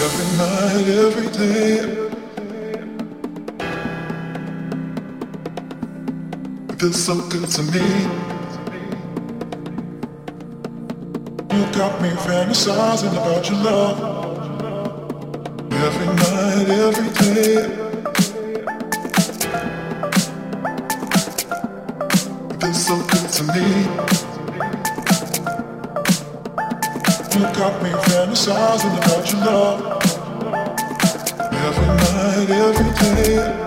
Every night, every day. It feels so good to me. You got me fantasizing about your love. Every night, every day. It feels so good to me. You got me fantasizing about your love. Every night, every day.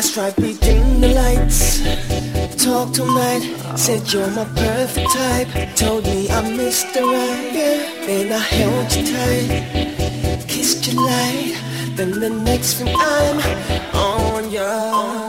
That's right, we dim the lights Talk tonight Said you're my perfect type Told me I missed Mr. Right. Then I held you tight Kissed you light Then the next thing I'm on your